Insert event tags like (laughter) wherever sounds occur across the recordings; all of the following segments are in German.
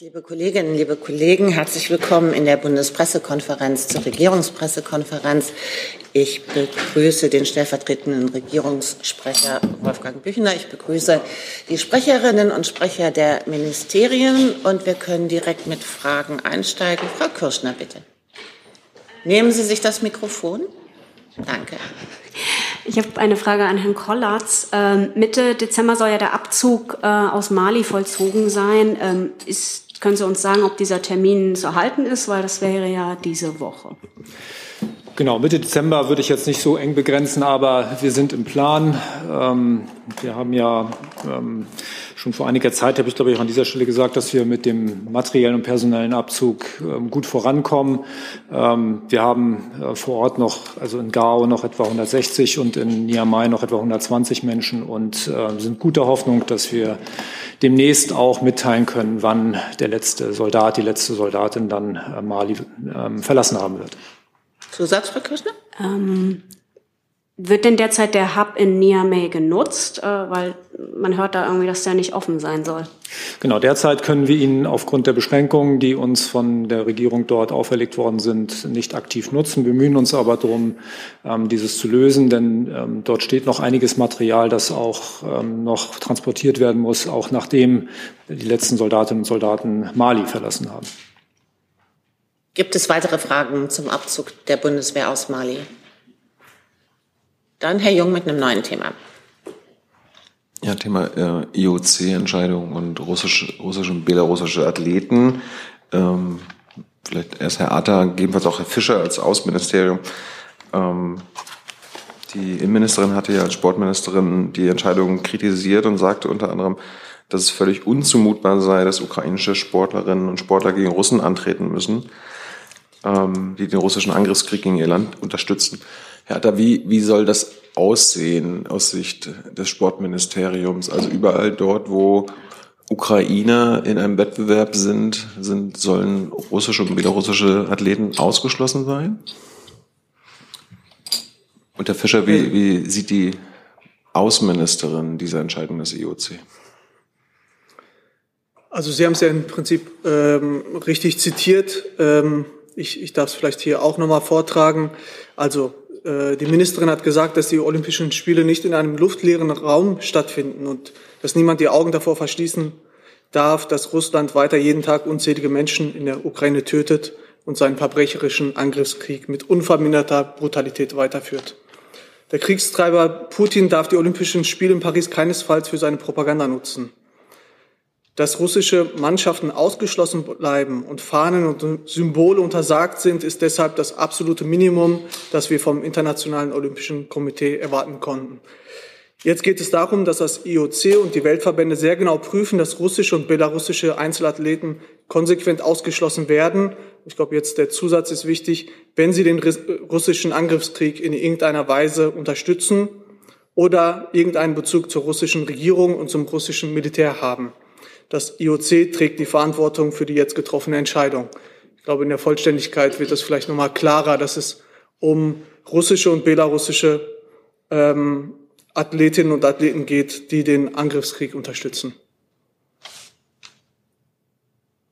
Liebe Kolleginnen, liebe Kollegen, herzlich willkommen in der Bundespressekonferenz zur Regierungspressekonferenz. Ich begrüße den stellvertretenden Regierungssprecher Wolfgang Büchner. Ich begrüße die Sprecherinnen und Sprecher der Ministerien und wir können direkt mit Fragen einsteigen. Frau Kirschner, bitte. Nehmen Sie sich das Mikrofon. Danke. Ich habe eine Frage an Herrn Kollatz. Ähm, Mitte Dezember soll ja der Abzug äh, aus Mali vollzogen sein. Ähm, ist können Sie uns sagen, ob dieser Termin zu halten ist, weil das wäre ja diese Woche. Genau, Mitte Dezember würde ich jetzt nicht so eng begrenzen, aber wir sind im Plan. Ähm, wir haben ja ähm, schon vor einiger Zeit, habe ich glaube ich auch an dieser Stelle gesagt, dass wir mit dem materiellen und personellen Abzug ähm, gut vorankommen. wir haben äh, vor Ort noch, also in Gao noch etwa 160 und in Niamey noch etwa 120 Menschen und äh, sind guter Hoffnung, dass wir demnächst auch mitteilen können, wann der letzte Soldat, die letzte Soldatin dann äh, Mali verlassen haben wird. Zusatz, Frau Kirchner? Ähm, wird denn derzeit der Hub in Niamey genutzt? Äh, weil man hört da irgendwie, dass der nicht offen sein soll. Genau, derzeit können wir ihn aufgrund der Beschränkungen, die uns von der Regierung dort auferlegt worden sind, nicht aktiv nutzen, Wir bemühen uns aber darum, ähm, dieses zu lösen, denn ähm, dort steht noch einiges Material, das auch ähm, noch transportiert werden muss, auch nachdem die letzten Soldatinnen und Soldaten Mali verlassen haben. Gibt es weitere Fragen zum Abzug der Bundeswehr aus Mali? Dann Herr Jung mit einem neuen Thema. Ja, Thema äh, IOC-Entscheidung und russische, russische und belarussische Athleten. Ähm, vielleicht erst Herr Atta, gegebenenfalls auch Herr Fischer als Außenministerium. Ähm, die Innenministerin hatte ja als Sportministerin die Entscheidung kritisiert und sagte unter anderem, dass es völlig unzumutbar sei, dass ukrainische Sportlerinnen und Sportler gegen Russen antreten müssen ähm, die den russischen Angriffskrieg gegen ihr Land unterstützen. Hertha, wie, wie soll das aussehen aus Sicht des Sportministeriums? Also überall dort, wo Ukrainer in einem Wettbewerb sind, sind sollen russische und belarussische Athleten ausgeschlossen sein? Und Herr Fischer, wie, wie sieht die Außenministerin diese Entscheidung des IOC? Also Sie haben es ja im Prinzip ähm, richtig zitiert. Ähm, ich, ich darf es vielleicht hier auch nochmal vortragen. Also äh, die Ministerin hat gesagt, dass die Olympischen Spiele nicht in einem luftleeren Raum stattfinden und dass niemand die Augen davor verschließen darf, dass Russland weiter jeden Tag unzählige Menschen in der Ukraine tötet und seinen verbrecherischen Angriffskrieg mit unverminderter Brutalität weiterführt. Der Kriegstreiber Putin darf die Olympischen Spiele in Paris keinesfalls für seine Propaganda nutzen. Dass russische Mannschaften ausgeschlossen bleiben und Fahnen und Symbole untersagt sind, ist deshalb das absolute Minimum, das wir vom Internationalen Olympischen Komitee erwarten konnten. Jetzt geht es darum, dass das IOC und die Weltverbände sehr genau prüfen, dass russische und belarussische Einzelathleten konsequent ausgeschlossen werden. Ich glaube, jetzt der Zusatz ist wichtig, wenn sie den russischen Angriffskrieg in irgendeiner Weise unterstützen oder irgendeinen Bezug zur russischen Regierung und zum russischen Militär haben. Das IOC trägt die Verantwortung für die jetzt getroffene Entscheidung. Ich glaube, in der Vollständigkeit wird es vielleicht nochmal klarer, dass es um russische und belarussische ähm, Athletinnen und Athleten geht, die den Angriffskrieg unterstützen.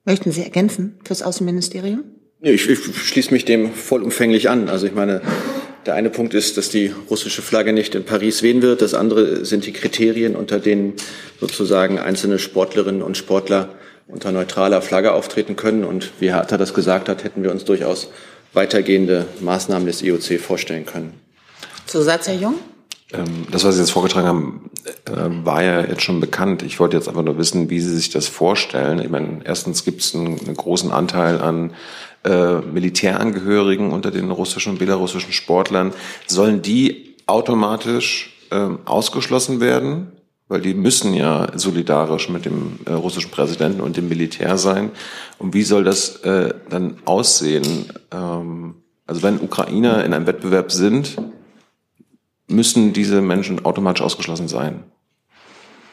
Möchten Sie ergänzen fürs Außenministerium? Ich, ich schließe mich dem vollumfänglich an. Also ich meine, der eine Punkt ist, dass die russische Flagge nicht in Paris wehen wird. Das andere sind die Kriterien, unter denen sozusagen einzelne Sportlerinnen und Sportler unter neutraler Flagge auftreten können. Und wie Herr Atta das gesagt hat, hätten wir uns durchaus weitergehende Maßnahmen des IOC vorstellen können. Zusatz, Herr Jung? Ähm, das, was Sie jetzt vorgetragen haben, äh, war ja jetzt schon bekannt. Ich wollte jetzt einfach nur wissen, wie Sie sich das vorstellen. Ich meine, erstens gibt es einen, einen großen Anteil an äh, Militärangehörigen unter den russischen und belarussischen Sportlern. Sollen die automatisch äh, ausgeschlossen werden? Weil die müssen ja solidarisch mit dem äh, russischen Präsidenten und dem Militär sein. Und wie soll das äh, dann aussehen? Ähm, also wenn Ukrainer in einem Wettbewerb sind, müssen diese Menschen automatisch ausgeschlossen sein?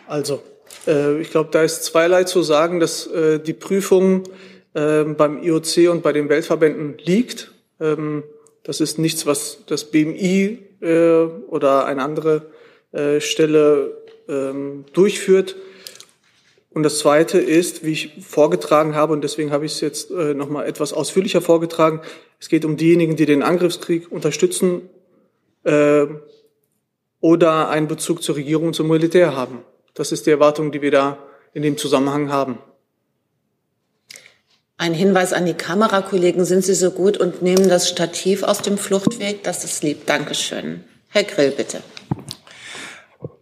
Also, äh, ich glaube, da ist zweierlei zu sagen, dass äh, die Prüfung äh, beim IOC und bei den Weltverbänden liegt. Ähm, das ist nichts, was das BMI äh, oder eine andere äh, Stelle ähm, durchführt. Und das Zweite ist, wie ich vorgetragen habe, und deswegen habe ich es jetzt äh, nochmal etwas ausführlicher vorgetragen, es geht um diejenigen, die den Angriffskrieg unterstützen äh, oder einen Bezug zur Regierung und zum Militär haben. Das ist die Erwartung, die wir da in dem Zusammenhang haben. Ein Hinweis an die Kamerakollegen, sind Sie so gut und nehmen das Stativ aus dem Fluchtweg? Das ist lieb. Dankeschön. Herr Grill, bitte.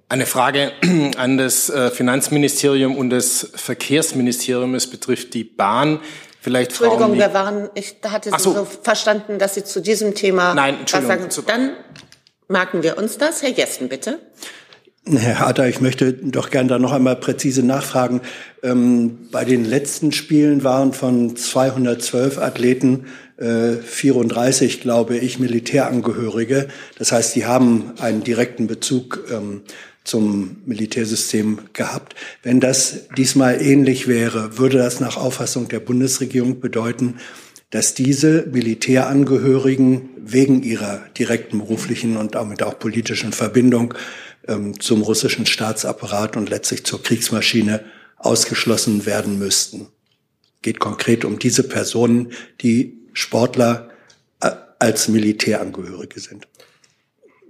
Eine Frage (clears throat) an das äh, Finanzministerium und das Verkehrsministerium. Es betrifft die Bahn. Vielleicht Entschuldigung, Frauen, wir waren, ich hatte Sie so. so. verstanden, dass Sie zu diesem Thema Nein, Entschuldigung. was sagen. Dann merken wir uns das. Herr Jessen, bitte. Herr Hatter, ich möchte doch gern da noch einmal präzise nachfragen. Ähm, bei den letzten Spielen waren von 212 Athleten äh, 34, glaube ich, Militärangehörige. Das heißt, die haben einen direkten Bezug ähm, zum Militärsystem gehabt. Wenn das diesmal ähnlich wäre, würde das nach Auffassung der Bundesregierung bedeuten, dass diese Militärangehörigen wegen ihrer direkten beruflichen und damit auch politischen Verbindung ähm, zum russischen Staatsapparat und letztlich zur Kriegsmaschine ausgeschlossen werden müssten. Geht konkret um diese Personen, die Sportler äh, als Militärangehörige sind.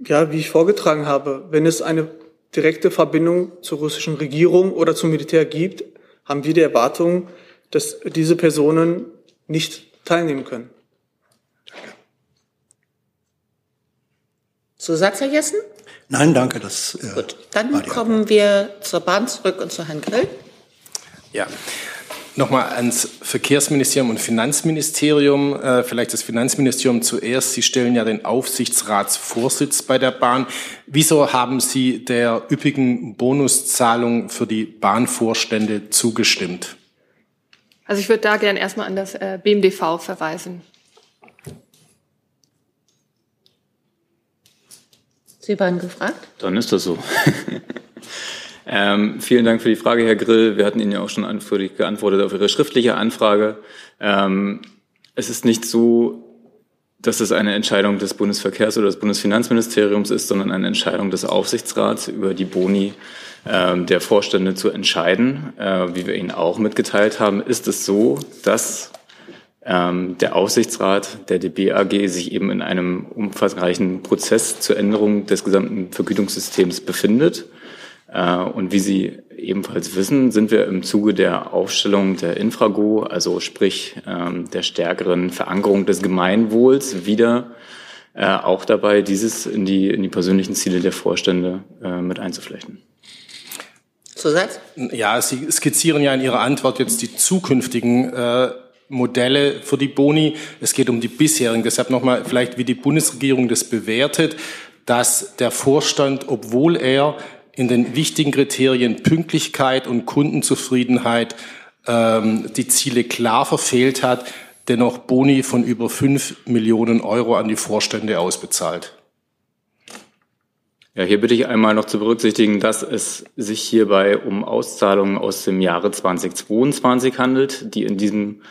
Ja, wie ich vorgetragen habe, wenn es eine direkte Verbindung zur russischen Regierung oder zum Militär gibt, haben wir die Erwartung, dass diese Personen nicht teilnehmen können. Zusatz, Herr Jessen? Nein, danke. Das, äh, Gut, dann kommen wir zur Bahn zurück und zu Herrn Grill. Ja, Nochmal ans Verkehrsministerium und Finanzministerium, äh, vielleicht das Finanzministerium zuerst. Sie stellen ja den Aufsichtsratsvorsitz bei der Bahn. Wieso haben Sie der üppigen Bonuszahlung für die Bahnvorstände zugestimmt? Also ich würde da gerne erstmal an das äh, BMDV verweisen. Sie waren gefragt? Dann ist das so. (laughs) Ähm, vielen Dank für die Frage, Herr Grill. Wir hatten Ihnen ja auch schon geantwortet auf Ihre schriftliche Anfrage. Ähm, es ist nicht so, dass es eine Entscheidung des Bundesverkehrs- oder des Bundesfinanzministeriums ist, sondern eine Entscheidung des Aufsichtsrats über die Boni ähm, der Vorstände zu entscheiden. Äh, wie wir Ihnen auch mitgeteilt haben, ist es so, dass ähm, der Aufsichtsrat der DB AG sich eben in einem umfangreichen Prozess zur Änderung des gesamten Vergütungssystems befindet. Äh, und wie Sie ebenfalls wissen, sind wir im Zuge der Aufstellung der Infrago, also sprich ähm, der stärkeren Verankerung des Gemeinwohls, wieder äh, auch dabei, dieses in die, in die persönlichen Ziele der Vorstände äh, mit einzuflechten. Zusatz? Ja, Sie skizzieren ja in Ihrer Antwort jetzt die zukünftigen äh, Modelle für die Boni. Es geht um die bisherigen. Deshalb nochmal vielleicht, wie die Bundesregierung das bewertet, dass der Vorstand, obwohl er in den wichtigen Kriterien Pünktlichkeit und Kundenzufriedenheit ähm, die Ziele klar verfehlt hat, dennoch Boni von über fünf Millionen Euro an die Vorstände ausbezahlt. Ja, hier bitte ich einmal noch zu berücksichtigen, dass es sich hierbei um Auszahlungen aus dem Jahre 2022 handelt, die in diesem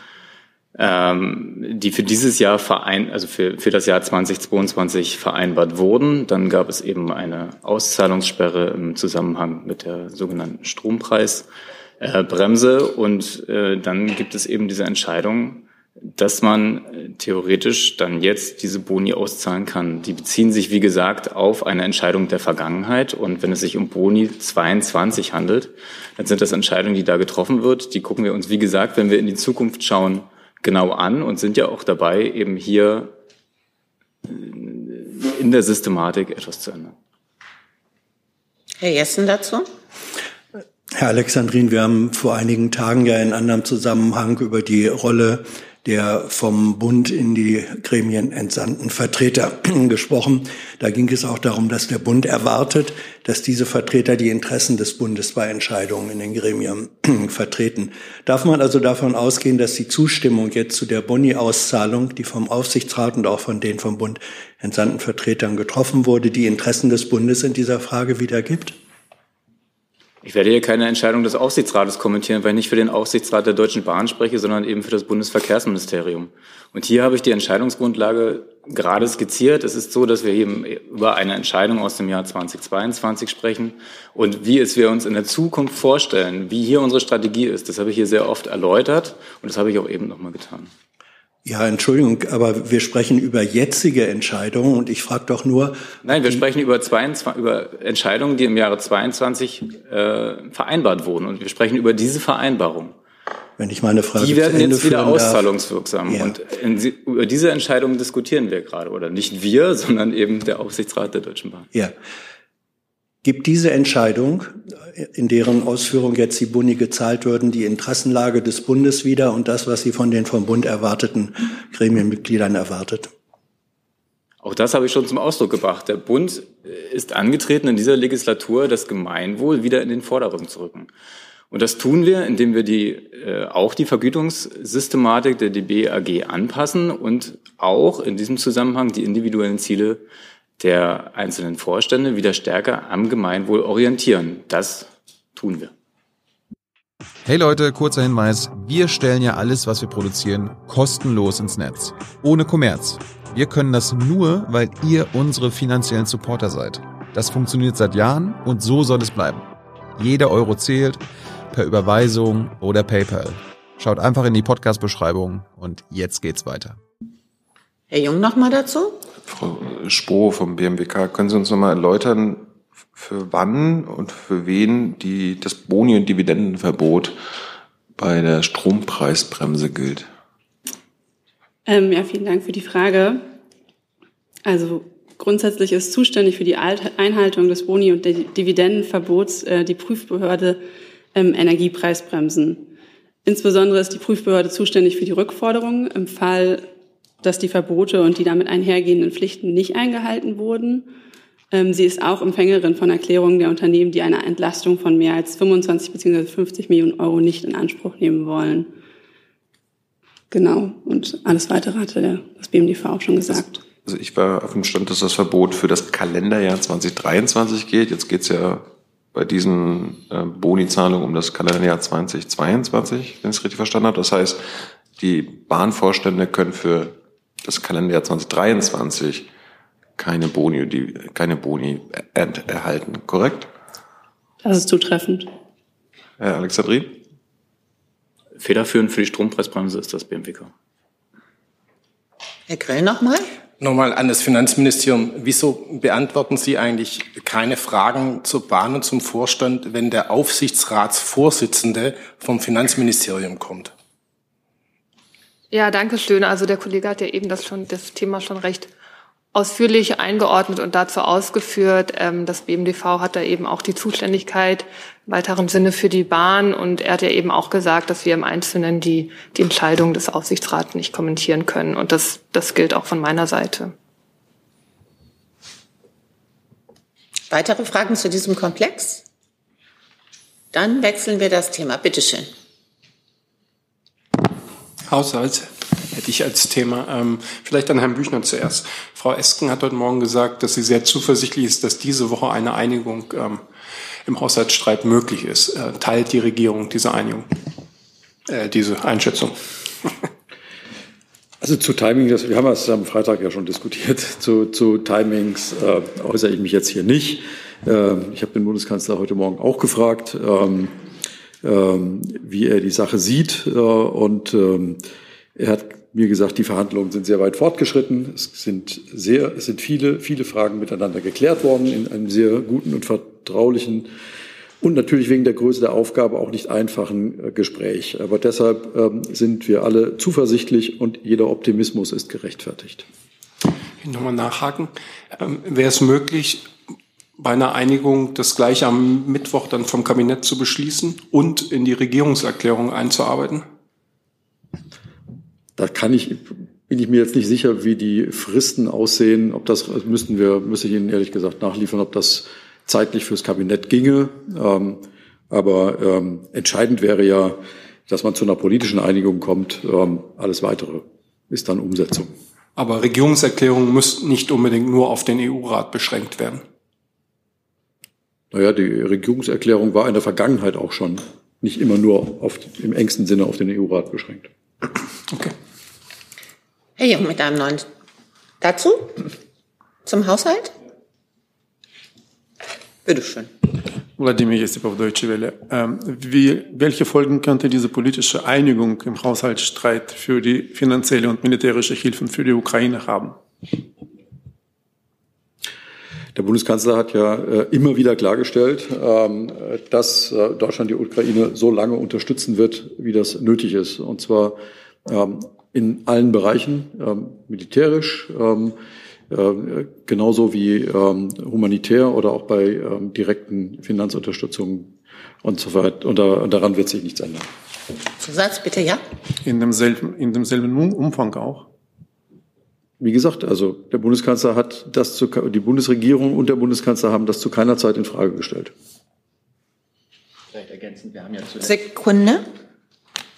ähm, die für dieses Jahr verein, also für, für das Jahr 2022 vereinbart wurden. Dann gab es eben eine Auszahlungssperre im Zusammenhang mit der sogenannten Strompreisbremse. und äh, dann gibt es eben diese Entscheidung, dass man theoretisch dann jetzt diese Boni auszahlen kann. Die beziehen sich, wie gesagt, auf eine Entscheidung der Vergangenheit. Und wenn es sich um Boni 22 handelt, dann sind das Entscheidungen, die da getroffen wird. Die gucken wir uns, wie gesagt, wenn wir in die Zukunft schauen, genau an und sind ja auch dabei, eben hier in der Systematik etwas zu ändern. Herr Jessen dazu? Herr Alexandrin, wir haben vor einigen Tagen ja in anderem Zusammenhang über die Rolle der vom Bund in die Gremien entsandten Vertreter (clears throat) gesprochen. Da ging es auch darum, dass der Bund erwartet, dass diese Vertreter die Interessen des Bundes bei Entscheidungen in den Gremien (clears throat) vertreten. Darf man also davon ausgehen, dass die Zustimmung jetzt zu der Boni-Auszahlung, die vom Aufsichtsrat und auch von den vom Bund entsandten Vertretern getroffen wurde, die Interessen des Bundes in dieser Frage wiedergibt? Ich werde hier keine Entscheidung des Aufsichtsrates kommentieren, weil ich nicht für den Aufsichtsrat der Deutschen Bahn spreche, sondern eben für das Bundesverkehrsministerium. Und hier habe ich die Entscheidungsgrundlage gerade skizziert. Es ist so, dass wir hier über eine Entscheidung aus dem Jahr 2022 sprechen und wie es wir uns in der Zukunft vorstellen, wie hier unsere Strategie ist. Das habe ich hier sehr oft erläutert und das habe ich auch eben nochmal getan. Ja, Entschuldigung, aber wir sprechen über jetzige Entscheidungen und ich frage doch nur. Nein, wir sprechen über, 22, über Entscheidungen, die im Jahre 22 äh, vereinbart wurden und wir sprechen über diese Vereinbarung. Wenn ich meine Frage Die werden jetzt wieder auszahlungswirksam. Ja. Und in, über diese Entscheidung diskutieren wir gerade. Oder nicht wir, (laughs) sondern eben der Aufsichtsrat der Deutschen Bahn. Ja. Gibt diese Entscheidung, in deren Ausführung jetzt die Buni gezahlt würden, die Interessenlage des Bundes wieder und das, was Sie von den vom Bund erwarteten Gremienmitgliedern erwartet? Auch das habe ich schon zum Ausdruck gebracht. Der Bund ist angetreten, in dieser Legislatur das Gemeinwohl wieder in den Vordergrund zu rücken. Und das tun wir, indem wir die, äh, auch die Vergütungssystematik der DB AG anpassen und auch in diesem Zusammenhang die individuellen Ziele der einzelnen Vorstände wieder stärker am Gemeinwohl orientieren. Das tun wir. Hey Leute, kurzer Hinweis. Wir stellen ja alles, was wir produzieren, kostenlos ins Netz. Ohne Kommerz. Wir können das nur, weil ihr unsere finanziellen Supporter seid. Das funktioniert seit Jahren und so soll es bleiben. Jeder Euro zählt per Überweisung oder PayPal. Schaut einfach in die Podcast-Beschreibung und jetzt geht's weiter. Herr Jung noch mal dazu? Frau Spoh vom BMWK, können Sie uns noch mal erläutern, für wann und für wen die, das Boni- und Dividendenverbot bei der Strompreisbremse gilt? Ähm, ja, vielen Dank für die Frage. Also grundsätzlich ist zuständig für die Einhaltung des Boni- und Dividendenverbots äh, die Prüfbehörde ähm, Energiepreisbremsen. Insbesondere ist die Prüfbehörde zuständig für die Rückforderungen im Fall, dass die Verbote und die damit einhergehenden Pflichten nicht eingehalten wurden. Ähm, sie ist auch Empfängerin von Erklärungen der Unternehmen, die eine Entlastung von mehr als 25 bzw. 50 Millionen Euro nicht in Anspruch nehmen wollen. Genau. Und alles weitere hatte das BMDV auch schon gesagt. Also ich war auf dem Stand, dass das Verbot für das Kalenderjahr 2023 geht. Jetzt geht es ja bei diesen äh, Boni-Zahlungen um das Kalenderjahr 2022, wenn ich es richtig verstanden habe. Das heißt, die Bahnvorstände können für das Kalenderjahr 2023 keine Boni, die, keine Boni er erhalten, korrekt? Das ist zutreffend. Herr Alexandri? Federführend für die Strompreisbremse ist das BMWK. Herr Grell nochmal? Nochmal an das Finanzministerium. Wieso beantworten Sie eigentlich keine Fragen zur Bahn und zum Vorstand, wenn der Aufsichtsratsvorsitzende vom Finanzministerium kommt? Ja, danke schön. Also der Kollege hat ja eben das schon, das Thema schon recht ausführlich eingeordnet und dazu ausgeführt. Ähm, das BMDV hat da eben auch die Zuständigkeit im weiteren Sinne für die Bahn und er hat ja eben auch gesagt, dass wir im Einzelnen die, die Entscheidung des Aufsichtsrats nicht kommentieren können und das, das gilt auch von meiner Seite. Weitere Fragen zu diesem Komplex? Dann wechseln wir das Thema. Bitte schön. Haushalt hätte ich als Thema. Ähm, vielleicht an Herrn Büchner zuerst. Frau Esken hat heute Morgen gesagt, dass sie sehr zuversichtlich ist, dass diese Woche eine Einigung ähm, im Haushaltsstreit möglich ist. Äh, teilt die Regierung diese Einigung, äh, diese Einschätzung? (laughs) Also zu Timing, das, wir haben es am Freitag ja schon diskutiert, (laughs) zu, zu Timings äh, äußere ich mich jetzt hier nicht. Äh, ich habe den Bundeskanzler heute Morgen auch gefragt, ähm, ähm, wie er die Sache sieht. Äh, und ähm, er hat mir gesagt, die Verhandlungen sind sehr weit fortgeschritten. Es sind sehr, es sind viele, viele Fragen miteinander geklärt worden in einem sehr guten und vertraulichen und natürlich wegen der Größe der Aufgabe auch nicht einfachen äh, Gespräch. Aber deshalb ähm, sind wir alle zuversichtlich und jeder Optimismus ist gerechtfertigt. Ich will nochmal nachhaken. Ähm, Wäre es möglich, bei einer Einigung das gleich am Mittwoch dann vom Kabinett zu beschließen und in die Regierungserklärung einzuarbeiten? Da kann ich, bin ich mir jetzt nicht sicher, wie die Fristen aussehen. Ob das also müssten wir, müsste ich Ihnen ehrlich gesagt nachliefern, ob das zeitlich fürs Kabinett ginge. Ähm, aber ähm, entscheidend wäre ja, dass man zu einer politischen Einigung kommt. Ähm, alles weitere ist dann Umsetzung. Aber Regierungserklärungen müssten nicht unbedingt nur auf den EU-Rat beschränkt werden. Naja, die Regierungserklärung war in der Vergangenheit auch schon nicht immer nur auf, im engsten Sinne auf den EU-Rat beschränkt. Okay. Herr Jung mit einem neuen Dazu? Zum Haushalt? Bitteschön. Wladimir Jesipov, Deutsche Welle. Ähm, wie, welche Folgen könnte diese politische Einigung im Haushaltsstreit für die finanzielle und militärische Hilfen für die Ukraine haben? Der Bundeskanzler hat ja äh, immer wieder klargestellt, ähm, dass äh, Deutschland die Ukraine so lange unterstützen wird, wie das nötig ist. Und zwar ähm, in allen Bereichen, ähm, militärisch, ähm, äh, genauso wie ähm, humanitär oder auch bei ähm, direkten Finanzunterstützungen und so weiter. Und, da, und daran wird sich nichts ändern. Zusatz bitte, ja? In demselben, in demselben Umfang auch. Wie gesagt, also der Bundeskanzler hat das zu, die Bundesregierung und der Bundeskanzler haben das zu keiner Zeit in Frage gestellt. Vielleicht ergänzend, wir haben ja zuletzt, Sekunde.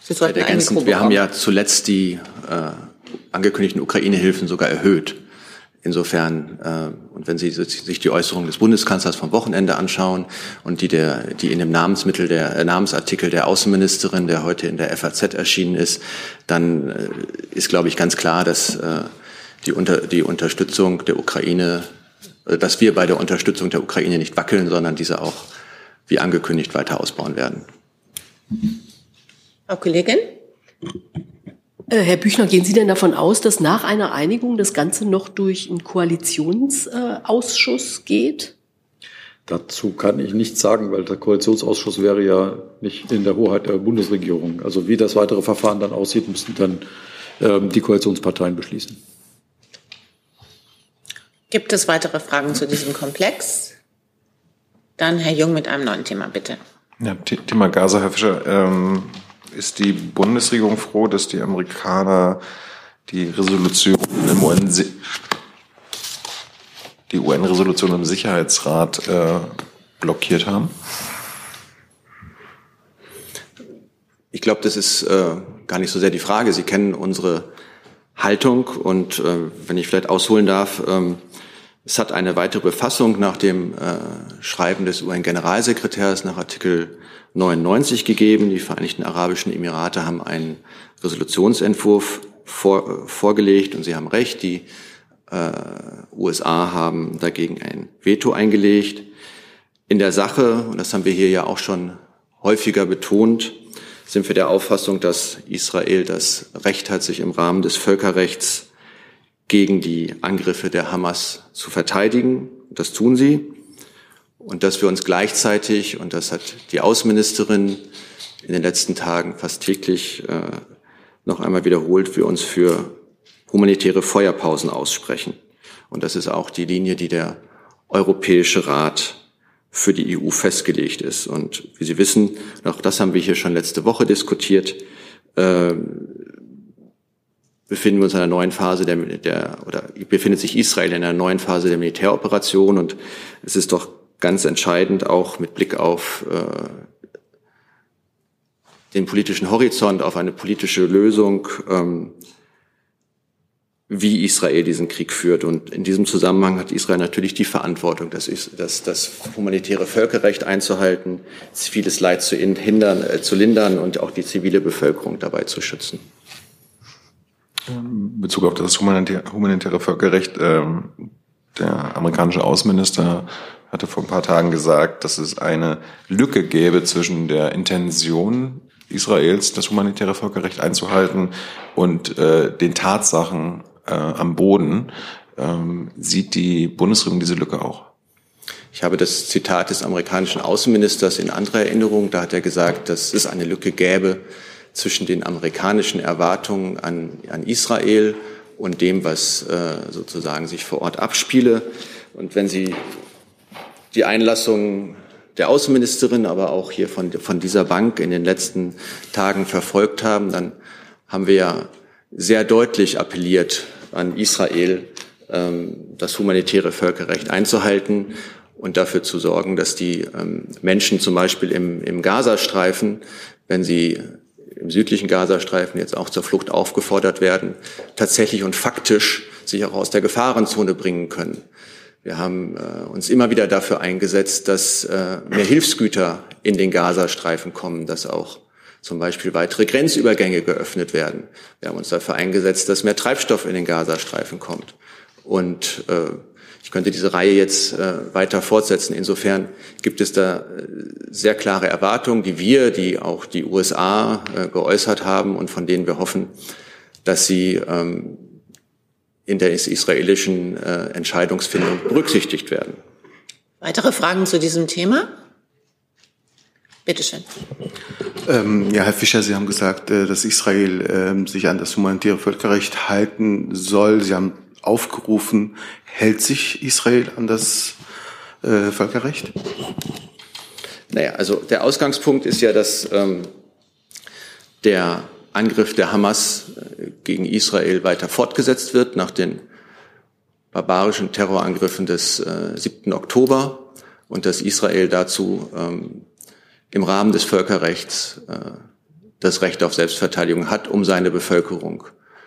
Sie sollten ergänzend, wir haben ja zuletzt die äh, angekündigten Ukraine-Hilfen sogar erhöht. Insofern, äh, und wenn Sie sich die Äußerung des Bundeskanzlers vom Wochenende anschauen und die, der, die in dem Namensmittel der äh, Namensartikel der Außenministerin, der heute in der FAZ erschienen ist, dann äh, ist, glaube ich, ganz klar, dass äh, die, unter, die Unterstützung der Ukraine, äh, dass wir bei der Unterstützung der Ukraine nicht wackeln, sondern diese auch wie angekündigt weiter ausbauen werden. Frau Kollegin? Äh, Herr Büchner, gehen Sie denn davon aus, dass nach einer Einigung das Ganze noch durch einen Koalitionsausschuss geht? Dazu kann ich nichts sagen, weil der Koalitionsausschuss wäre ja nicht in der Hoheit der Bundesregierung. Also wie das weitere Verfahren dann aussieht, müssten dann ähm, die Koalitionsparteien beschließen. Gibt es weitere Fragen zu diesem Komplex? Dann Herr Jung mit einem neuen Thema, bitte. Ja, Thema Gaza, Herr Fischer. Ähm ist die Bundesregierung froh, dass die Amerikaner die Resolution im UN, die UN-Resolution im Sicherheitsrat äh, blockiert haben? Ich glaube, das ist äh, gar nicht so sehr die Frage. Sie kennen unsere Haltung und äh, wenn ich vielleicht ausholen darf, ähm, es hat eine weitere Befassung nach dem äh, Schreiben des UN-Generalsekretärs nach Artikel 99 gegeben. Die Vereinigten Arabischen Emirate haben einen Resolutionsentwurf vor, vorgelegt und Sie haben recht, die äh, USA haben dagegen ein Veto eingelegt. In der Sache, und das haben wir hier ja auch schon häufiger betont, sind wir der Auffassung, dass Israel das Recht hat, sich im Rahmen des Völkerrechts gegen die Angriffe der Hamas zu verteidigen. Das tun sie und dass wir uns gleichzeitig, und das hat die Außenministerin in den letzten Tagen fast täglich äh, noch einmal wiederholt, wir uns für humanitäre Feuerpausen aussprechen. Und das ist auch die Linie, die der Europäische Rat für die EU festgelegt ist. Und wie Sie wissen, auch das haben wir hier schon letzte Woche diskutiert, äh, befinden wir uns in einer neuen Phase der, der oder befindet sich Israel in einer neuen Phase der Militäroperation und es ist doch ganz entscheidend, auch mit Blick auf äh, den politischen Horizont, auf eine politische Lösung, ähm, wie Israel diesen Krieg führt. Und in diesem Zusammenhang hat Israel natürlich die Verantwortung, das, ist, das, das humanitäre Völkerrecht einzuhalten, ziviles Leid zu, hindern, äh, zu lindern und auch die zivile Bevölkerung dabei zu schützen. In Bezug auf das humanitäre, humanitäre Völkerrecht, ähm, der amerikanische Außenminister hatte vor ein paar Tagen gesagt, dass es eine Lücke gäbe zwischen der Intention Israels, das humanitäre Völkerrecht einzuhalten, und äh, den Tatsachen äh, am Boden. Ähm, sieht die Bundesregierung diese Lücke auch? Ich habe das Zitat des amerikanischen Außenministers in anderer Erinnerung. Da hat er gesagt, dass es eine Lücke gäbe zwischen den amerikanischen Erwartungen an, an Israel und dem, was äh, sozusagen sich vor Ort abspiele. Und wenn Sie die Einlassung der Außenministerin, aber auch hier von, von dieser Bank in den letzten Tagen verfolgt haben, dann haben wir ja sehr deutlich appelliert an Israel, ähm, das humanitäre Völkerrecht einzuhalten und dafür zu sorgen, dass die ähm, Menschen zum Beispiel im, im Gazastreifen, wenn sie im südlichen Gazastreifen jetzt auch zur Flucht aufgefordert werden, tatsächlich und faktisch sich auch aus der Gefahrenzone bringen können. Wir haben äh, uns immer wieder dafür eingesetzt, dass äh, mehr Hilfsgüter in den Gazastreifen kommen, dass auch zum Beispiel weitere Grenzübergänge geöffnet werden. Wir haben uns dafür eingesetzt, dass mehr Treibstoff in den Gazastreifen kommt. Und äh, ich könnte diese Reihe jetzt äh, weiter fortsetzen. Insofern gibt es da äh, sehr klare Erwartungen, die wir, die auch die USA äh, geäußert haben und von denen wir hoffen, dass sie ähm, in der israelischen äh, Entscheidungsfindung berücksichtigt werden. Weitere Fragen zu diesem Thema? Bitte schön. Ähm, ja, Herr Fischer, Sie haben gesagt, äh, dass Israel ähm, sich an das humanitäre Völkerrecht halten soll. Sie haben aufgerufen, hält sich Israel an das äh, Völkerrecht? Naja, also der Ausgangspunkt ist ja, dass ähm, der Angriff der Hamas äh, gegen Israel weiter fortgesetzt wird nach den barbarischen Terrorangriffen des äh, 7. Oktober und dass Israel dazu ähm, im Rahmen des Völkerrechts äh, das Recht auf Selbstverteidigung hat, um seine Bevölkerung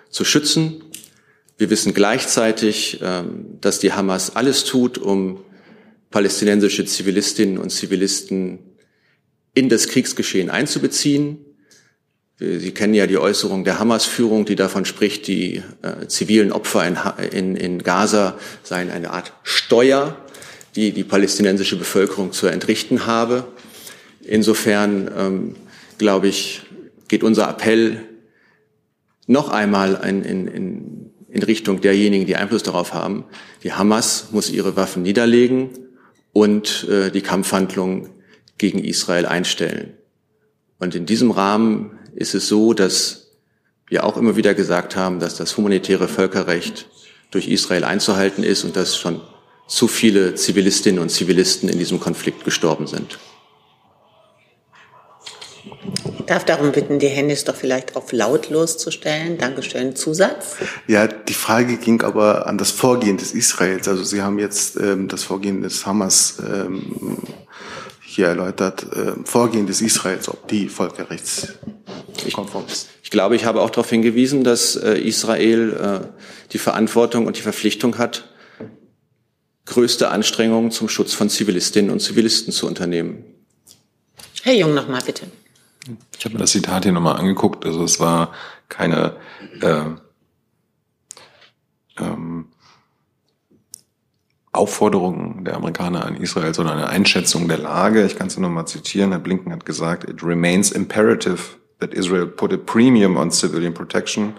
zu schützen. Wir wissen gleichzeitig, ähm, dass die Hamas alles tut, um palästinensische Zivilistinnen und Zivilisten in das Kriegsgeschehen einzubeziehen. Sie kennen ja die Äußerung der Hamas-Führung, die davon spricht, die äh, zivilen Opfer in, Gaza seien eine Art Steuer, die die palästinensische Bevölkerung zu entrichten habe. Insofern, ähm, glaube ich, geht unser Appell noch einmal in, in, in Richtung derjenigen, die Einfluss darauf haben. Die Hamas muss ihre Waffen niederlegen und äh, die Kampfhandlungen gegen Israel einstellen. Und in diesem Rahmen ist es so, dass wir auch immer wieder gesagt haben, dass das humanitäre Völkerrecht durch Israel einzuhalten ist und dass schon zu viele Zivilistinnen und Zivilisten in diesem Konflikt gestorben sind. Ich darf darum bitten, die Handys doch vielleicht auf lautlos zu stellen. Dankeschön. Zusatz? Ja, die Frage ging aber an das Vorgehen des Israels. Also Sie haben jetzt ähm, das Vorgehen des Hamas ähm, hier erläutert. Äh, Vorgehen des Israels, ob die völkerrechtskonform ist. Ich glaube, ich habe auch darauf hingewiesen, dass äh, Israel äh, die Verantwortung und die Verpflichtung hat, größte Anstrengungen zum Schutz von Zivilistinnen und Zivilisten zu unternehmen. Herr Jung, nochmal bitte. Ich habe mir das Zitat hier nochmal angeguckt. Also es war keine äh, ähm, Aufforderung der Amerikaner an Israel, sondern eine Einschätzung der Lage. Ich kann es nochmal zitieren. Herr Blinken hat gesagt, it remains imperative that Israel put a premium on civilian protection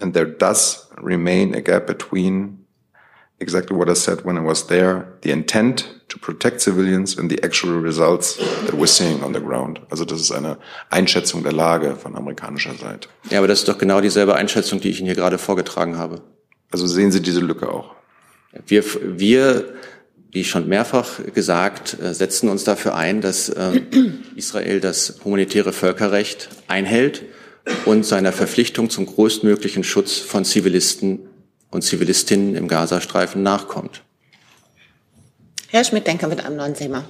and there does remain a gap between exactly what I said when I was there, the intent to protect civilians and the actual results that we're seeing on the ground. Also das ist eine Einschätzung der Lage von amerikanischer Seite. Ja, aber das ist doch genau dieselbe Einschätzung, die ich Ihnen hier gerade vorgetragen habe. Also sehen Sie diese Lücke auch? Wir, wir wie schon mehrfach gesagt, äh, setzen uns dafür ein, dass äh, Israel das humanitäre Völkerrecht einhält und seiner Verpflichtung zum größtmöglichen Schutz von Zivilisten und Zivilistinnen im Gazastreifen nachkommt. Herr Schmidt-Denker mit einem neuen Thema.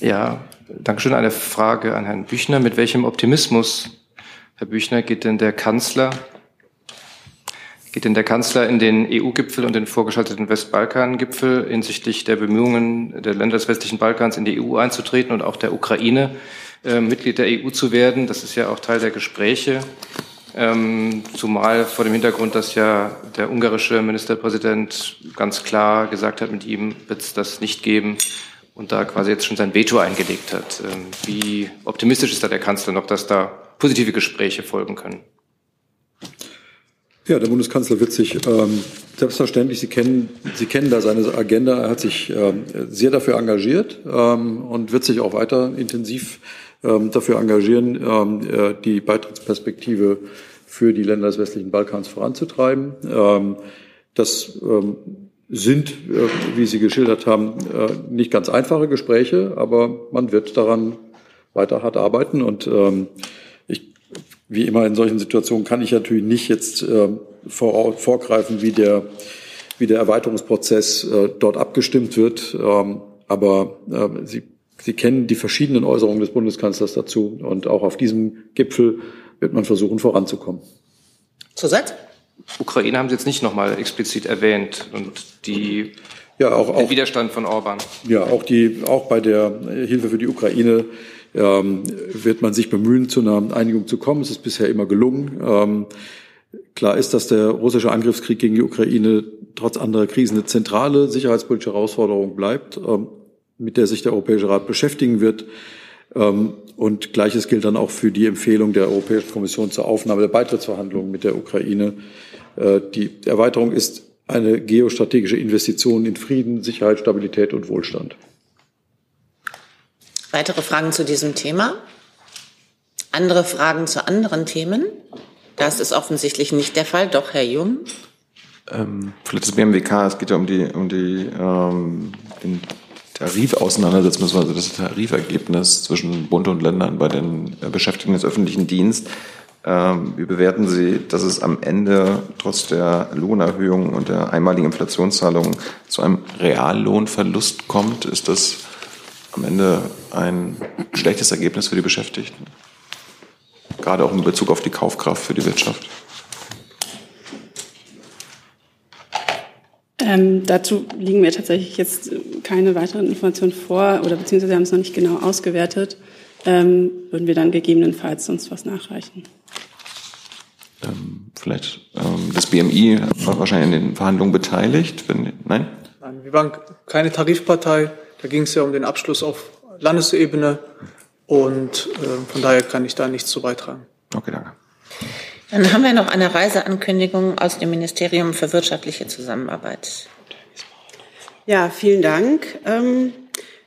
Ja, danke schön. Eine Frage an Herrn Büchner. Mit welchem Optimismus, Herr Büchner, geht denn der Kanzler, geht denn der Kanzler in den EU-Gipfel und den vorgeschalteten Westbalkan-Gipfel hinsichtlich der Bemühungen der Länder des westlichen Balkans in die EU einzutreten und auch der Ukraine äh, Mitglied der EU zu werden? Das ist ja auch Teil der Gespräche. Ähm, zumal vor dem Hintergrund, dass ja der ungarische Ministerpräsident ganz klar gesagt hat, mit ihm wird es das nicht geben und da quasi jetzt schon sein Veto eingelegt hat. Ähm, wie optimistisch ist da der Kanzler noch, dass da positive Gespräche folgen können? Ja, der Bundeskanzler wird sich ähm, selbstverständlich, Sie kennen, Sie kennen da seine Agenda, er hat sich ähm, sehr dafür engagiert ähm, und wird sich auch weiter intensiv dafür engagieren, ähm, äh, die Beitrittsperspektive für die Länder des westlichen Balkans voranzutreiben. Ähm, das ähm, sind, äh, wie Sie geschildert haben, äh, nicht ganz einfache Gespräche, aber man wird daran weiter hart arbeiten. Und ähm, ich, wie immer in solchen Situationen kann ich natürlich nicht jetzt vor, vorgreifen, wie der, wie der Erweiterungsprozess dort abgestimmt wird. Ähm, aber Sie, Sie kennen die verschiedenen Äußerungen des Bundeskanzlers dazu. Und auch auf diesem Gipfel wird man versuchen, voranzukommen. Zusatz? Ukraine haben Sie jetzt nicht nochmal explizit erwähnt und die, ja, auch, den auch, Widerstand von Orban. Ja, auch, die, auch bei der Hilfe für die Ukraine ähm, wird man sich bemühen, zu einer Einigung zu kommen. Es ist bisher immer gelungen. Ähm, Klar ist, dass der russische Angriffskrieg gegen die Ukraine trotz anderer Krisen eine zentrale sicherheitspolitische Herausforderung bleibt, ähm, mit der sich der Europäische Rat beschäftigen wird. Ähm, und Gleiches gilt dann auch für die Empfehlung der Europäischen Kommission zur Aufnahme der Beitrittsverhandlungen mit der Ukraine. Äh, die Erweiterung ist eine geostrategische Investition in Frieden, Sicherheit, Stabilität und Wohlstand. Weitere Fragen zu diesem Thema? Andere Fragen zu anderen Themen? Das ist offensichtlich nicht der Fall. Doch, Herr Jung. Ähm, vielleicht das BMWK, es geht ja um die, um die ähm, den Tarifauseinandersetzung, also das Tarifergebnis zwischen Bund und Ländern bei den Beschäftigten des öffentlichen Dienstes. Ähm, wie bewerten Sie, dass es am Ende trotz der Lohnerhöhung und der einmaligen Inflationszahlung zu einem Reallohnverlust kommt? Ist das am Ende ein schlechtes Ergebnis für die Beschäftigten? Gerade auch in Bezug auf die Kaufkraft für die Wirtschaft. Ähm, dazu liegen mir tatsächlich jetzt keine weiteren Informationen vor oder beziehungsweise haben es noch nicht genau ausgewertet. Ähm, würden wir dann gegebenenfalls sonst was nachreichen. Ähm, vielleicht ähm, das BMI war wahrscheinlich in den Verhandlungen beteiligt. Wenn, nein? Nein, wir waren keine Tarifpartei. Da ging es ja um den Abschluss auf Landesebene. Und äh, von daher kann ich da nichts zu beitragen. Okay, danke. Dann haben wir noch eine Reiseankündigung aus dem Ministerium für wirtschaftliche Zusammenarbeit. Ja, vielen Dank. Ähm,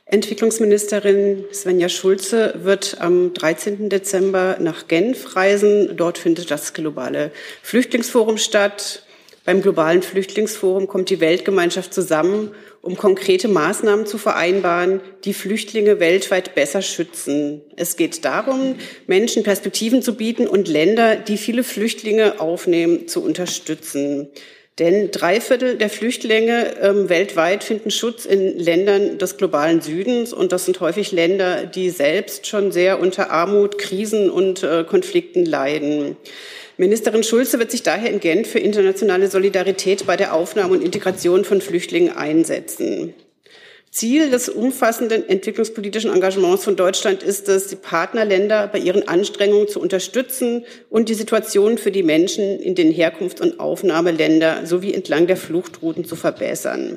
Entwicklungsministerin Svenja Schulze wird am 13. Dezember nach Genf reisen. Dort findet das globale Flüchtlingsforum statt. Beim globalen Flüchtlingsforum kommt die Weltgemeinschaft zusammen, um konkrete Maßnahmen zu vereinbaren, die Flüchtlinge weltweit besser schützen. Es geht darum, Menschen Perspektiven zu bieten und Länder, die viele Flüchtlinge aufnehmen, zu unterstützen. Denn drei Viertel der Flüchtlinge ähm, weltweit finden Schutz in Ländern des globalen Südens. Und das sind häufig Länder, die selbst schon sehr unter Armut, Krisen und äh, Konflikten leiden. Ministerin Schulze wird sich daher in Genf für internationale Solidarität bei der Aufnahme und Integration von Flüchtlingen einsetzen. Ziel des umfassenden entwicklungspolitischen Engagements von Deutschland ist es, die Partnerländer bei ihren Anstrengungen zu unterstützen und die Situation für die Menschen in den Herkunfts- und Aufnahmeländern sowie entlang der Fluchtrouten zu verbessern.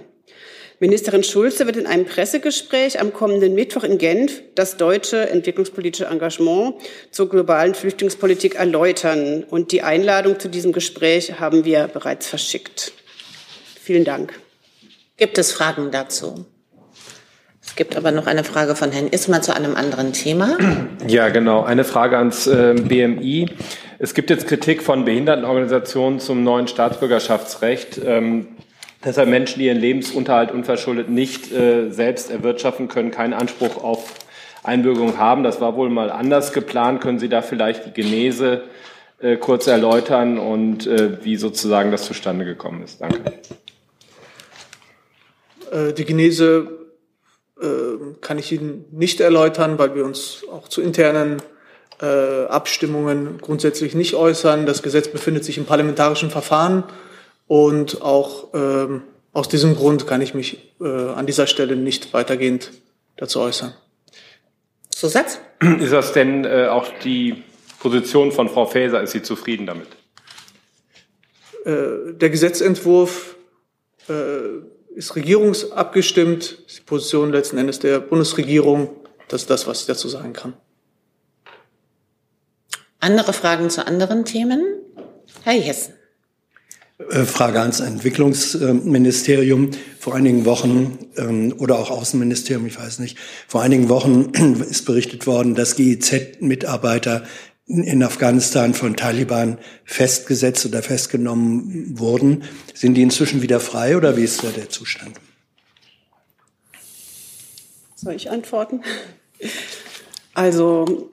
Ministerin Schulze wird in einem Pressegespräch am kommenden Mittwoch in Genf das deutsche entwicklungspolitische Engagement zur globalen Flüchtlingspolitik erläutern. Und die Einladung zu diesem Gespräch haben wir bereits verschickt. Vielen Dank. Gibt es Fragen dazu? Es gibt aber noch eine Frage von Herrn Ismer zu einem anderen Thema. Ja, genau. Eine Frage ans äh, BMI. Es gibt jetzt Kritik von Behindertenorganisationen zum neuen Staatsbürgerschaftsrecht. Ähm, deshalb Menschen, die ihren Lebensunterhalt unverschuldet nicht äh, selbst erwirtschaften können, keinen Anspruch auf Einbürgerung haben. Das war wohl mal anders geplant. Können Sie da vielleicht die Genese äh, kurz erläutern und äh, wie sozusagen das zustande gekommen ist? Danke. Äh, die Genese kann ich Ihnen nicht erläutern, weil wir uns auch zu internen äh, Abstimmungen grundsätzlich nicht äußern. Das Gesetz befindet sich im parlamentarischen Verfahren und auch ähm, aus diesem Grund kann ich mich äh, an dieser Stelle nicht weitergehend dazu äußern. Zusatz? Ist das denn äh, auch die Position von Frau Faeser? Ist sie zufrieden damit? Äh, der Gesetzentwurf äh, ist regierungsabgestimmt, ist die Position letzten Endes der Bundesregierung. Das ist das, was ich dazu sagen kann. Andere Fragen zu anderen Themen? Herr Jessen. Äh, Frage ans Entwicklungsministerium. Vor einigen Wochen ähm, oder auch Außenministerium, ich weiß nicht, vor einigen Wochen (clears throat) ist berichtet worden, dass GIZ-Mitarbeiter in Afghanistan von Taliban festgesetzt oder festgenommen wurden. Sind die inzwischen wieder frei oder wie ist da der Zustand? Soll ich antworten? Also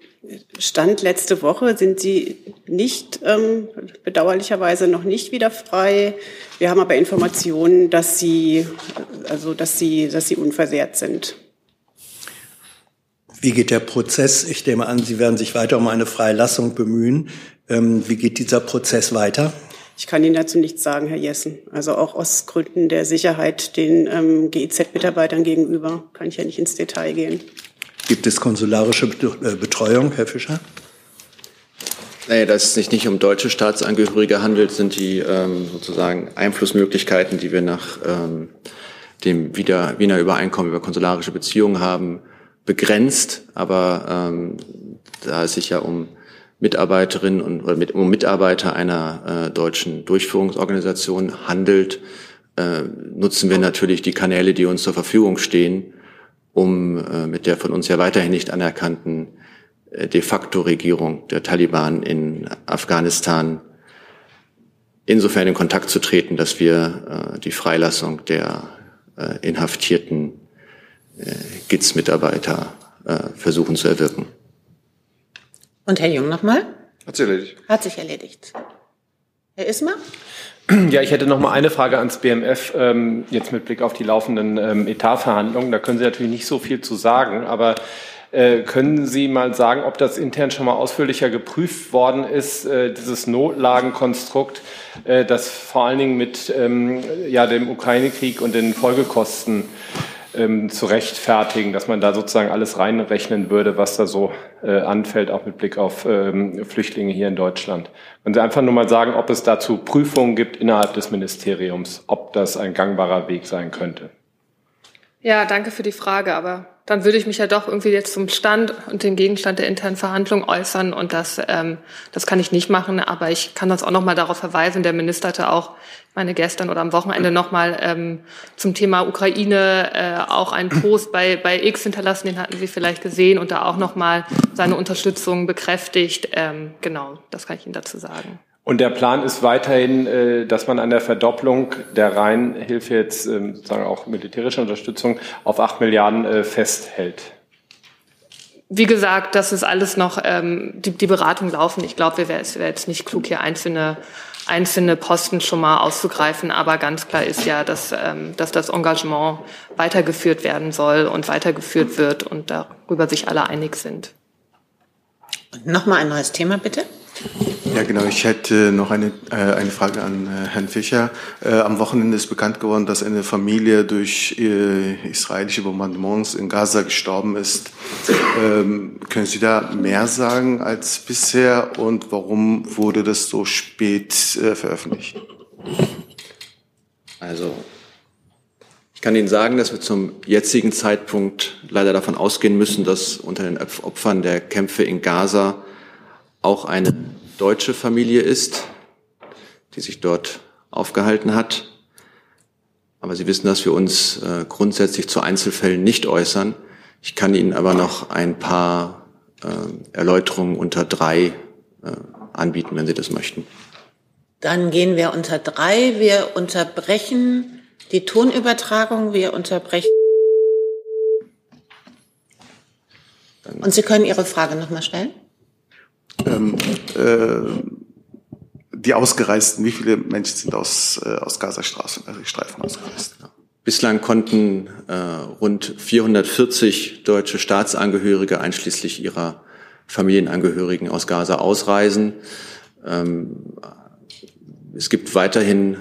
Stand letzte Woche sind sie nicht, ähm, bedauerlicherweise noch nicht wieder frei. Wir haben aber Informationen, dass sie, also, dass sie, dass sie unversehrt sind. Wie geht der Prozess? Ich nehme an, Sie werden sich weiter um eine Freilassung bemühen. Ähm, wie geht dieser Prozess weiter? Ich kann Ihnen dazu nichts sagen, Herr Jessen. Also auch aus Gründen der Sicherheit den ähm, GIZ-Mitarbeitern gegenüber kann ich ja nicht ins Detail gehen. Gibt es konsularische äh, Betreuung, Herr Fischer? Naja, dass es sich nicht um deutsche Staatsangehörige handelt, sind die ähm, sozusagen Einflussmöglichkeiten, die wir nach ähm, dem Wiener, Wiener Übereinkommen über konsularische Beziehungen haben, begrenzt. Aber ähm, da es sich ja um Mitarbeiterinnen und oder mit, um Mitarbeiter einer äh, deutschen Durchführungsorganisation handelt, äh, nutzen wir natürlich die Kanäle, die uns zur Verfügung stehen, um äh, mit der von uns ja weiterhin nicht anerkannten äh, de facto Regierung der Taliban in Afghanistan insofern in Kontakt zu treten, dass wir äh, die Freilassung der äh, inhaftierten GITS-Mitarbeiter äh, versuchen zu erwirken. Und Herr Jung nochmal? Hat sich erledigt. Hat sich erledigt. Herr Ismar? Ja, ich hätte noch mal eine Frage ans BMF, ähm, jetzt mit Blick auf die laufenden ähm, Etatverhandlungen. Da können Sie natürlich nicht so viel zu sagen, aber äh, können Sie mal sagen, ob das intern schon mal ausführlicher geprüft worden ist, äh, dieses Notlagenkonstrukt, äh, das vor allen Dingen mit ähm, ja, dem Ukraine-Krieg und den Folgekosten ähm, zu rechtfertigen, dass man da sozusagen alles reinrechnen würde, was da so äh, anfällt, auch mit Blick auf ähm, Flüchtlinge hier in Deutschland. Sie einfach nur mal sagen, ob es dazu Prüfungen gibt innerhalb des Ministeriums, ob das ein gangbarer Weg sein könnte? Ja, danke für die Frage, aber dann würde ich mich ja doch irgendwie jetzt zum Stand und den Gegenstand der internen Verhandlungen äußern und das, ähm, das kann ich nicht machen, aber ich kann das auch noch mal darauf verweisen. Der Minister hatte auch, meine gestern oder am Wochenende noch mal ähm, zum Thema Ukraine äh, auch einen Post bei bei X hinterlassen, den hatten Sie vielleicht gesehen und da auch noch mal seine Unterstützung bekräftigt. Ähm, genau, das kann ich Ihnen dazu sagen. Und der Plan ist weiterhin, äh, dass man an der Verdopplung der Rheinhilfe jetzt ähm, sozusagen auch militärische Unterstützung auf acht Milliarden äh, festhält. Wie gesagt, das ist alles noch, ähm, die, die Beratungen laufen. Ich glaube, es wäre jetzt nicht klug, hier einzelne, einzelne Posten schon mal auszugreifen. Aber ganz klar ist ja, dass, ähm, dass das Engagement weitergeführt werden soll und weitergeführt wird und darüber sich alle einig sind. Nochmal ein neues Thema, bitte. Ja, genau. Ich hätte noch eine, äh, eine Frage an äh, Herrn Fischer. Äh, am Wochenende ist bekannt geworden, dass eine Familie durch äh, israelische Bombardements in Gaza gestorben ist. Ähm, können Sie da mehr sagen als bisher und warum wurde das so spät äh, veröffentlicht? Also, ich kann Ihnen sagen, dass wir zum jetzigen Zeitpunkt leider davon ausgehen müssen, dass unter den Opfern der Kämpfe in Gaza auch eine deutsche Familie ist, die sich dort aufgehalten hat. Aber Sie wissen, dass wir uns äh, grundsätzlich zu Einzelfällen nicht äußern. Ich kann Ihnen aber noch ein paar äh, Erläuterungen unter drei äh, anbieten, wenn Sie das möchten. Dann gehen wir unter drei. Wir unterbrechen die Tonübertragung. Wir unterbrechen. Und Sie können Ihre Frage nochmal stellen? Ähm, äh, die Ausgereisten, wie viele Menschen sind aus, äh, aus Gazastreifen äh, ausgereist? Bislang konnten äh, rund 440 deutsche Staatsangehörige einschließlich ihrer Familienangehörigen aus Gaza ausreisen. Ähm, es gibt weiterhin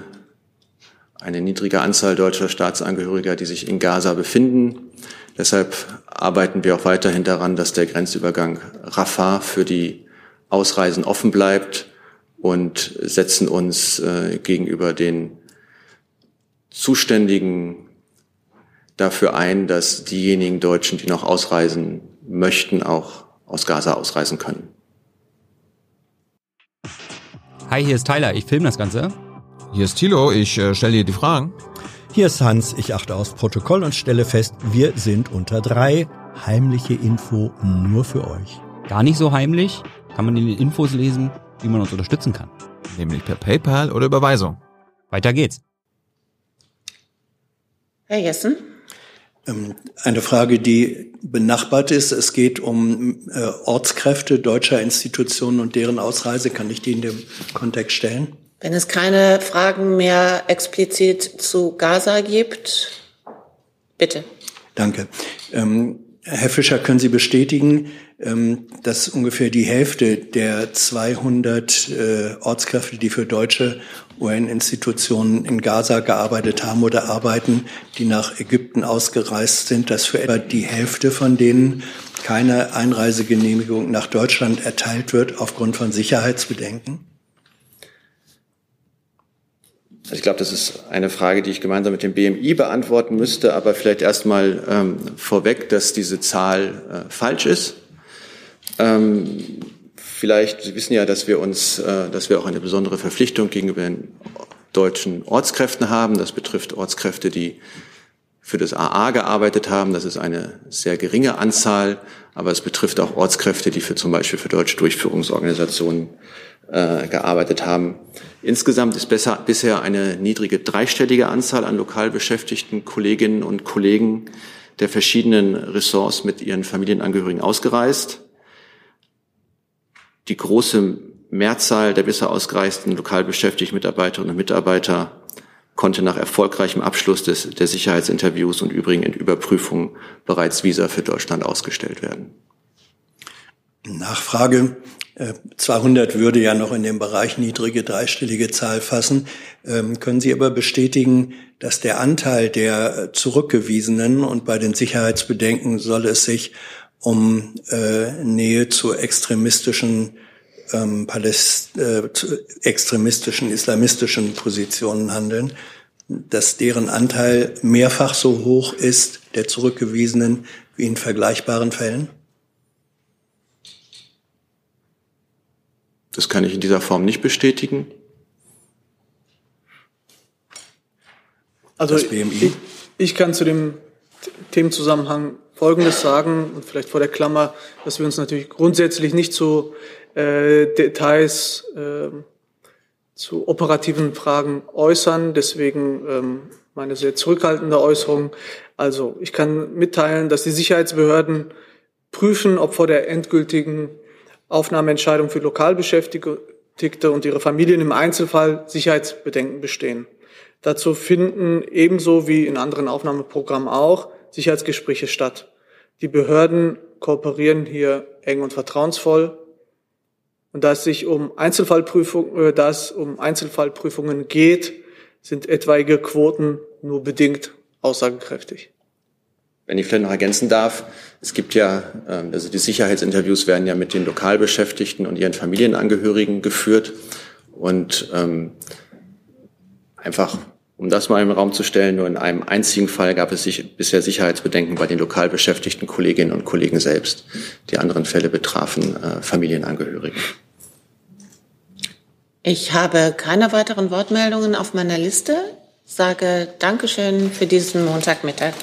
eine niedrige Anzahl deutscher Staatsangehöriger, die sich in Gaza befinden. Deshalb arbeiten wir auch weiterhin daran, dass der Grenzübergang Rafah für die Ausreisen offen bleibt und setzen uns äh, gegenüber den Zuständigen dafür ein, dass diejenigen Deutschen, die noch ausreisen möchten, auch aus Gaza ausreisen können. Hi, hier ist Tyler, ich filme das Ganze. Hier ist Thilo, ich äh, stelle dir die Fragen. Hier ist Hans, ich achte aufs Protokoll und stelle fest, wir sind unter drei. Heimliche Info nur für euch. Gar nicht so heimlich, kann man in den Infos lesen, wie man uns unterstützen kann. Nämlich per PayPal oder Überweisung. Weiter geht's. Herr Jessen? Ähm, eine Frage, die benachbart ist. Es geht um äh, Ortskräfte deutscher Institutionen und deren Ausreise. Kann ich die in dem Kontext stellen? Wenn es keine Fragen mehr explizit zu Gaza gibt, bitte. Danke. Ähm, Herr Fischer, können Sie bestätigen, dass ungefähr die Hälfte der 200 äh, Ortskräfte, die für deutsche UN-Institutionen in Gaza gearbeitet haben oder arbeiten, die nach Ägypten ausgereist sind, dass für etwa die Hälfte von denen keine Einreisegenehmigung nach Deutschland erteilt wird aufgrund von Sicherheitsbedenken? Also ich glaube, das ist eine Frage, die ich gemeinsam mit dem BMI beantworten müsste, aber vielleicht erstmal ähm, vorweg, dass diese Zahl äh, falsch ist. Ähm, vielleicht, Sie wissen ja, dass wir uns, äh, dass wir auch eine besondere Verpflichtung gegenüber den deutschen Ortskräften haben. Das betrifft Ortskräfte, die für das AA gearbeitet haben. Das ist eine sehr geringe Anzahl, aber es betrifft auch Ortskräfte, die für zum Beispiel für deutsche Durchführungsorganisationen äh, gearbeitet haben. Insgesamt ist besser, bisher eine niedrige dreistellige Anzahl an lokal beschäftigten Kolleginnen und Kollegen der verschiedenen Ressorts mit ihren Familienangehörigen ausgereist. Die große Mehrzahl der bisher ausgereisten lokal beschäftigten Mitarbeiterinnen und Mitarbeiter konnte nach erfolgreichem Abschluss des, der Sicherheitsinterviews und übrigen Überprüfungen bereits Visa für Deutschland ausgestellt werden. Nachfrage. 200 äh, würde ja noch in dem Bereich niedrige dreistellige Zahl fassen. Ähm, können Sie aber bestätigen, dass der Anteil der Zurückgewiesenen und bei den Sicherheitsbedenken soll es sich um äh, Nähe zu extremistischen ähm, Paläst äh, extremistischen islamistischen Positionen handeln, dass deren Anteil mehrfach so hoch ist der Zurückgewiesenen wie in vergleichbaren Fällen? Das kann ich in dieser Form nicht bestätigen. Also ich, ich kann zu dem Themenzusammenhang Folgendes sagen und vielleicht vor der Klammer, dass wir uns natürlich grundsätzlich nicht zu äh, Details äh, zu operativen Fragen äußern. Deswegen ähm, meine sehr zurückhaltende Äußerung. Also ich kann mitteilen, dass die Sicherheitsbehörden prüfen, ob vor der endgültigen Aufnahmeentscheidung für Lokalbeschäftigte und ihre Familien im Einzelfall Sicherheitsbedenken bestehen. Dazu finden ebenso wie in anderen Aufnahmeprogrammen auch Sicherheitsgespräche statt. Die Behörden kooperieren hier eng und vertrauensvoll. Und da es sich um Einzelfallprüfung, äh, da es um Einzelfallprüfungen geht, sind etwaige Quoten nur bedingt aussagekräftig. Wenn ich vielleicht noch ergänzen darf, es gibt ja, ähm, also die Sicherheitsinterviews werden ja mit den Lokalbeschäftigten und ihren Familienangehörigen geführt. Und ähm, einfach, um das mal im Raum zu stellen, nur in einem einzigen Fall gab es sich bisher Sicherheitsbedenken bei den lokal beschäftigten Kolleginnen und Kollegen selbst. Die anderen Fälle betrafen äh, Familienangehörige. Ich habe keine weiteren Wortmeldungen auf meiner Liste. Sage Dankeschön für diesen Montagmittag.